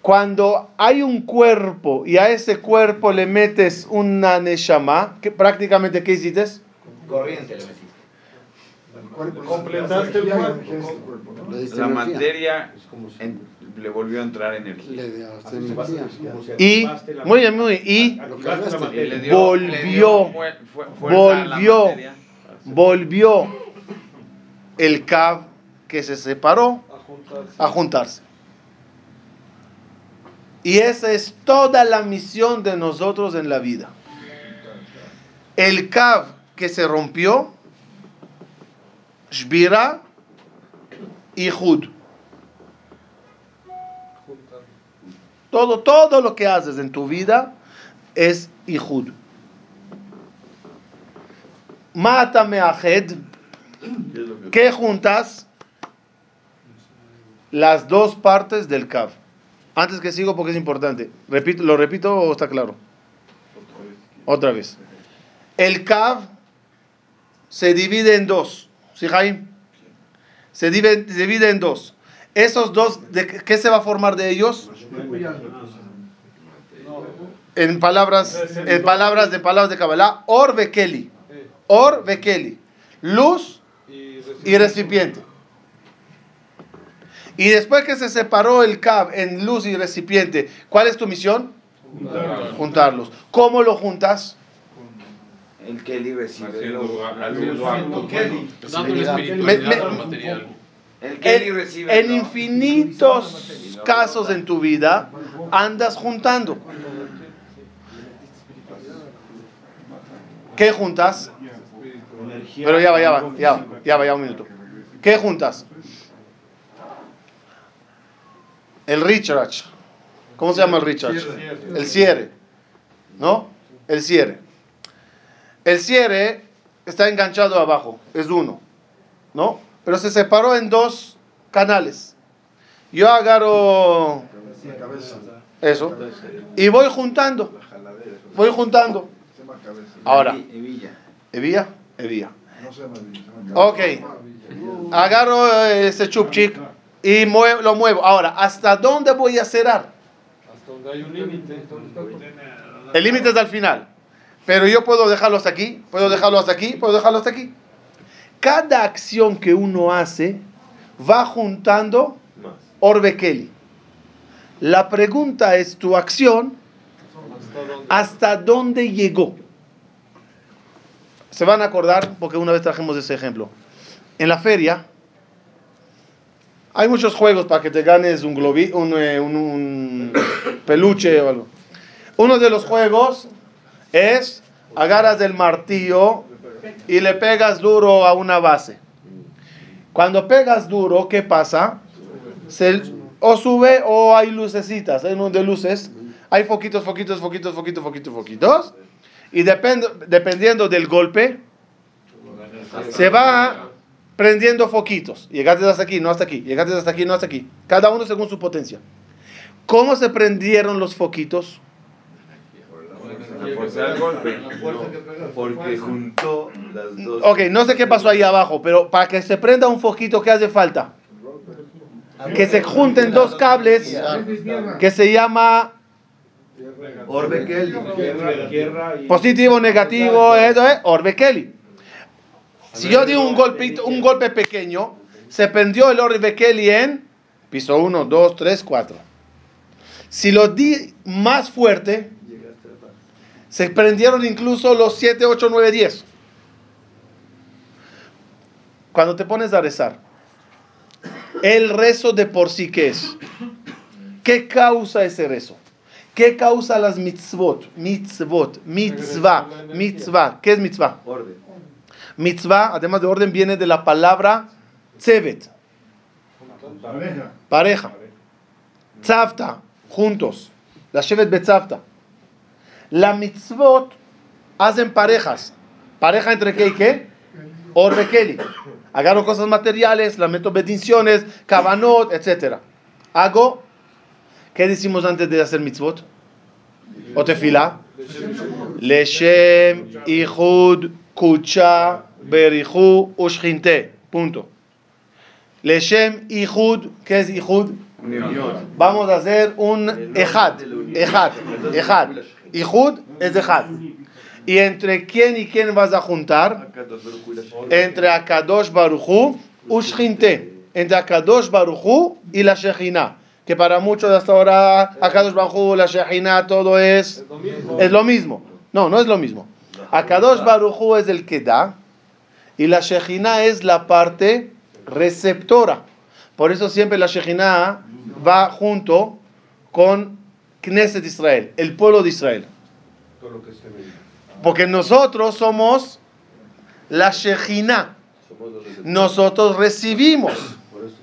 A: Cuando hay un cuerpo y a ese cuerpo le metes una neshama, ¿qué- prácticamente ¿qué hiciste?
D: Corriente le metiste.
F: Completaste el cuerpo.
B: La materia en- le volvió a entrar energía.
G: Le diste energía.
A: Y, muy bien, muy bien, y
B: dio-
A: Volvió.
B: dio
A: Volvió. volvió el CAV que se separó a juntarse. Y esa es toda la misión de nosotros en la vida. El CAV que se rompió, Shbira y Hud. Todo, todo lo que haces en tu vida es Ihud. Mátame a Hed. ¿Qué juntas? Las dos partes del CAV. Antes que sigo porque es importante. Repito, ¿Lo repito o está claro? Otra vez. El CAV se divide en dos. ¿Sí, Jaime? Se divide, se divide en dos. Esos dos, ¿de qué se va a formar de ellos? En palabras, en palabras de palabras de Kabbalah, Or Bekeli. Or Bekeli. Luz y recipiente. Y después que se separó el cab en luz y recipiente, ¿cuál es tu misión? Juntarlos. ¿Cómo lo juntas?
B: El Kelly recibe
I: Haciendo a-
B: lo-
I: haciendo
B: El
A: En,
B: recibe
A: en
B: lo-
A: infinitos casos en tu vida andas juntando. ¿Qué juntas? Pero ya va, ya va, ya va, ya va, ya un minuto. ¿Qué juntas? El Richard. ¿Cómo se llama el Richard? El cierre. ¿No? El cierre. El cierre está enganchado abajo, es uno, ¿no? Pero se separó en dos canales. Yo agarro eso y voy juntando, voy juntando. Ahora, Evilla, Evilla. Ok, agarro ese chupchic y mue- lo muevo. Ahora, ¿hasta dónde voy a cerrar?
C: Hasta donde hay un límite.
A: El límite es al final. Pero yo puedo dejarlo hasta aquí, puedo dejarlo hasta aquí, puedo dejarlo hasta aquí. Cada acción que uno hace va juntando. Orbe Kelly. La pregunta es, ¿tu acción
C: Hasta
A: dónde llegó? Se van a acordar, porque una vez trajimos ese ejemplo. En la feria hay muchos juegos para que te ganes un, globi, un, eh, un- un peluche o algo. Uno de los juegos es agarras el martillo y le pegas duro a una base. Cuando pegas duro, ¿qué pasa? Se, o sube o hay lucecitas, hay de luces, hay foquitos, foquitos, foquitos, foquitos, foquitos, foquitos. Y depende, dependiendo del golpe, se va prendiendo foquitos. Llegaste hasta aquí, no hasta aquí. Llegaste hasta aquí, no hasta aquí. Cada uno según su potencia. ¿Cómo se prendieron los foquitos?
B: La fuerza del golpe.
H: Porque juntó las dos.
A: Ok, no sé qué pasó ahí abajo, pero para que se prenda un foquito, ¿qué hace falta? Que se junten dos cables que se llama
G: Orbe Kelly.
A: positivo, negativo, eso es Orbe Kelly. Si yo di un golpito, un golpe pequeño, se prendió el Orbe Kelly en piso 1, 2, 3, 4. Si lo di más fuerte, se prendieron incluso los 7, 8, 9, 10. Cuando te pones a rezar, el rezo de por sí, ¿qué es? ¿Qué causa ese rezo? ¿Qué causa las mitzvot? Mitzvot, mitzvah, mitzvah. ¿Qué es mitzvah?
H: Orden.
A: Mitzvah, además de orden, viene de la palabra tzevet,
F: Pareja.
A: pareja. Tzavta, juntos. La shevet betzavta. La mitzvot hacen parejas. ¿Pareja entre qué y qué? Orbe Kelly. Agarro cosas materiales, las meto bendiciones, kabanot, etc. Hago, ¿qué decimos antes de hacer mitzvot? O tefila. Leshem, Ihud, Kucha, Berihu, Ushchinte. Punto. Leshem, Ihud, ¿qué es Ihud? Vamos a hacer un Ejad. Ejad. Ejad. Ihud es Ejad. ¿Y entre quién y quién vas a juntar? Entre Akadosh Baruchu Ushchinte. Entre Akadosh Baruchu y la Shekhinah. Que para muchos hasta ahora, Akadosh Baruchu, la Shekhinah, todo es, es lo mismo. No, no es lo mismo. Akadosh Baruchu es el que da y la Shekhinah es la parte receptora. Por eso siempre la Shekhinah va junto con Knesset Israel, el pueblo de Israel.
C: Todo lo que esté bien.
A: Porque nosotros somos la
C: receptores.
A: Nosotros recibimos.
C: Por eso.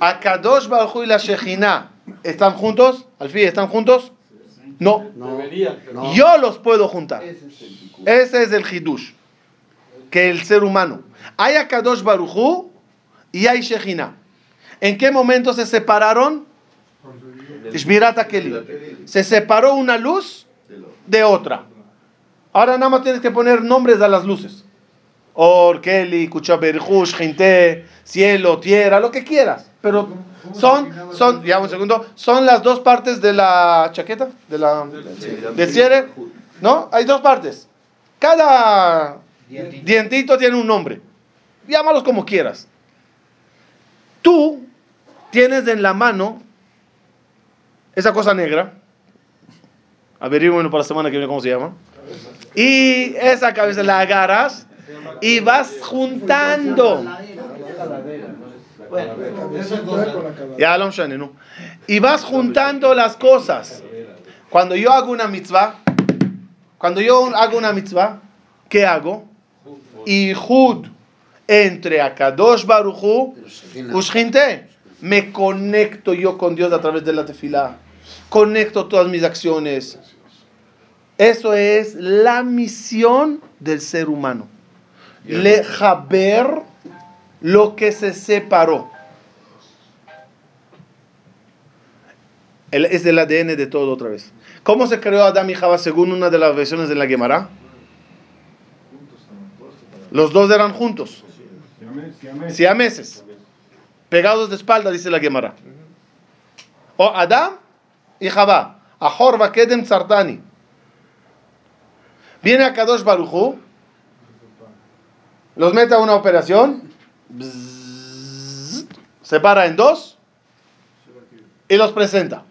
A: Akadosh Baruj Hu y la Shekhinah. ¿Están juntos? ¿Al fin están juntos? No. Yo los puedo juntar. Ese es el Hidush. Que el ser humano. Hay Akadosh Baruj Hu y hay Shekhinah. ¿En qué momento se separaron? Se separó una luz de otra. Ahora nada más tienes que poner nombres a las luces. Or, Kelly, Kuchaberjush, Gente, cielo, tierra, lo que quieras. Pero son, son, ya un segundo, son las dos partes de la chaqueta, de la, del cierre. ¿No? Hay dos partes. Cada dientito tiene un nombre. Llámalos como quieras. Tú tienes en la mano esa cosa negra. Averigüen para la semana que viene cómo se llama. Y esa cabeza la agarras y vas juntando. Ya ¿no? Y vas juntando las cosas. Cuando yo hago una mitzvah, cuando yo hago una mitzvah, ¿qué hago? Ihud entre Akadosh Baruchu Ushchinte. Me conecto yo con Dios a través de la tefila. Conecto todas mis acciones. Eso es la misión del ser humano. Lejaber lo que se separó. El- es del ADN de todo otra vez. ¿Cómo se creó Adán y Java según una de las versiones de la Gemara? Los dos eran juntos, siameses, pegados de espalda, dice la Gemara. O Adán Java, Ahor Vakedem Sartani. Viene a Kadosh Baruchu, los mete a una operación, bzzz, separa en dos y los presenta.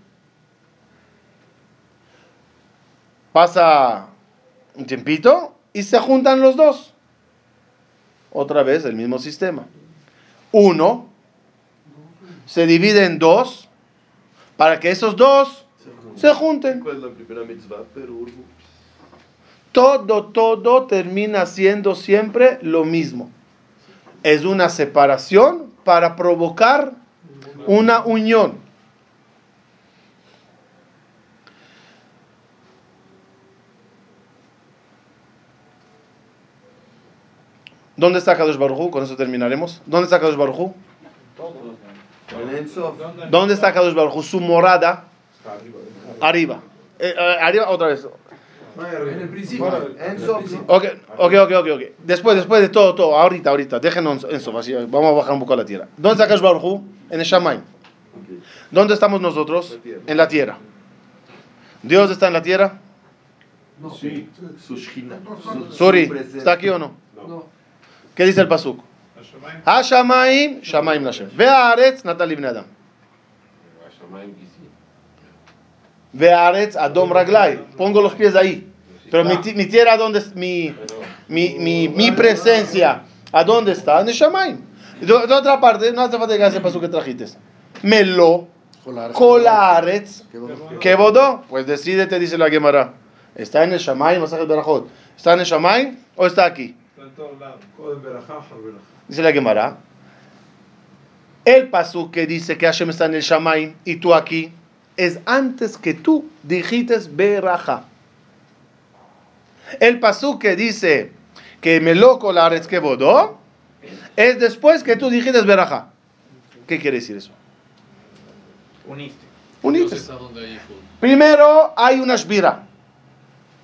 A: Pasa un tiempito y se juntan los dos. Otra vez el mismo sistema. Uno se divide en dos para que esos dos se junten.
G: ¿Cuál es la primera mitzvah? Perú.
A: Todo, todo termina siendo siempre lo mismo. Es una separación para provocar una unión. ¿Dónde está Kadosh Baruj? Con eso terminaremos. ¿Dónde está Kadosh Baruj. ¿Dónde está Kadosh Baruj? Su morada. Arriba. Eh, eh, arriba otra vez.
K: En el principio.
G: Ensof.
A: Ok, ok, ok, ok. ok. Después, después de todo, todo. Ahorita, ahorita. Déjenos en así, Vamos a bajar un poco a la tierra. ¿Dónde está Kadosh Baruj? En el Shammai. ¿Dónde estamos nosotros? En la tierra. ¿Dios está en la tierra?
C: Sí.
G: Su.
A: Suri, ¿está aquí o no?
K: No.
A: ¿Qué dice el pasuk? Hashamaim, Shamaim Lashem. Ve'aretz, Natal ibn Adam.
C: השמיים כיסים.
A: Ve'aretz, Adom Raglai. Pongo los pies ahí. Pero mi, ti- mi tierra, ¿dónde es? Mi, mi, mi, mi presencia, ¿a dónde está? En el Shamaim. De, de otra parte, no hace falta que ese pasuk que trajiste. Melo, Kolaretz, que bodó. Pues decídete, dice la Gemara. ¿Está en el Shamaim, Masajet Berajot? ¿Está en el Shamaim o está aquí? Dice la Gemara. El pasuk que dice que Hashem está en el Shamaim y tú aquí es antes que tú dijiste Beraja. El pasuk que dice que me loco la que bodó es después que tú dijiste Beraja. ¿Qué quiere decir eso?
D: Uniste.
A: Uniste. Primero hay una shvira.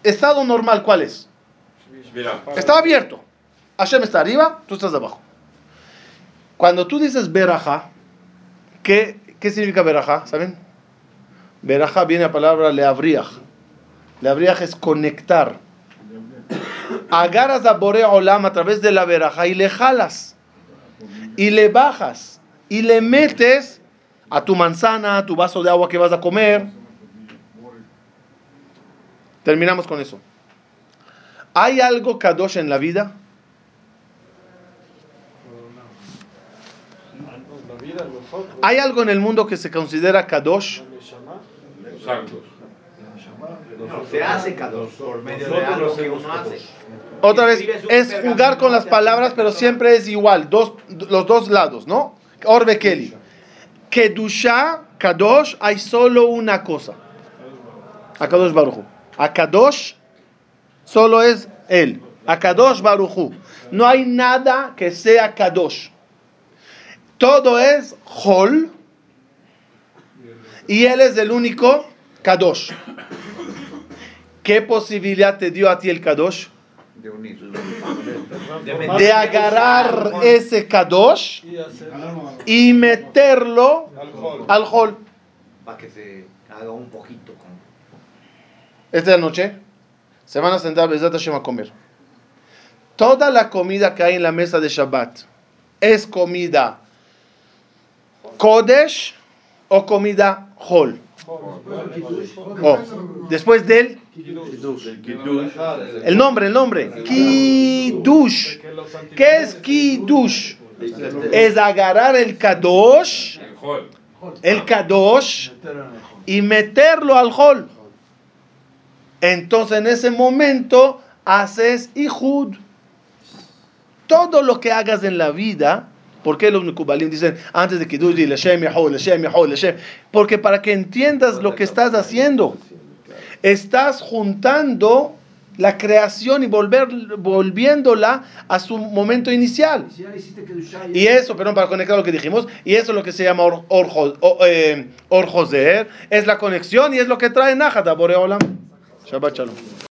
A: Estado normal, ¿cuál es?
I: Mira,
A: Está abierto. Hashem está arriba, tú estás abajo. Cuando tú dices Beraja, ¿qué, qué significa Beraja? ¿Saben? Beraja viene a palabra leabriach. Leabriach es conectar. Agarras a Borea Olam a través de la Beraja y le jalas. Y le bajas. Y le metes a tu manzana, a tu vaso de agua que vas a comer. Terminamos con eso. ¿Hay algo kadosh en la vida? ¿Hay algo en el mundo que se considera kadosh?
D: Se hace Kadosh por medio de algo que uno hace.
A: Otra vez, es jugar con las palabras, pero siempre es igual, dos, los dos lados, ¿no? Orbe Kelly. Kedusha, Kadosh, hay solo una cosa. A Kadosh Baruchu. A Kadosh solo es él. A Kadosh Baruchu. No hay nada que sea Kadosh. Todo es Hol. Y él es el único Kadosh. ¿Qué posibilidad te dio a ti el Kadosh?
B: De unir.
A: de agarrar ese kadosh y meterlo al hol.
D: Para que se haga un poquito.
A: Esta noche se van a sentar a comer. Toda la comida que hay en la mesa de Shabbat es comida Kodesh o comida Hol. O, después del el nombre, el nombre. Kiddush. ¿Qué es Kiddush? Es agarrar el Kadosh,
I: el
A: Kadosh, y meterlo al Hol. Entonces en ese momento haces Ihud. Todo lo que hagas en la vida, ¿por qué los Mekubalim dicen antes de Kiddush di Leshem Yahol, Leshem Yahol, Leshem? Porque para que entiendas lo que estás haciendo, estás juntando la creación y volver, volviéndola a su momento inicial. Y eso, perdón, para conectar lo que dijimos, y eso es lo que se llama Or, Orjo- o- eh, Orjoser, es la conexión y es lo que trae Nájata, Boreolam. Shabbat Shalom.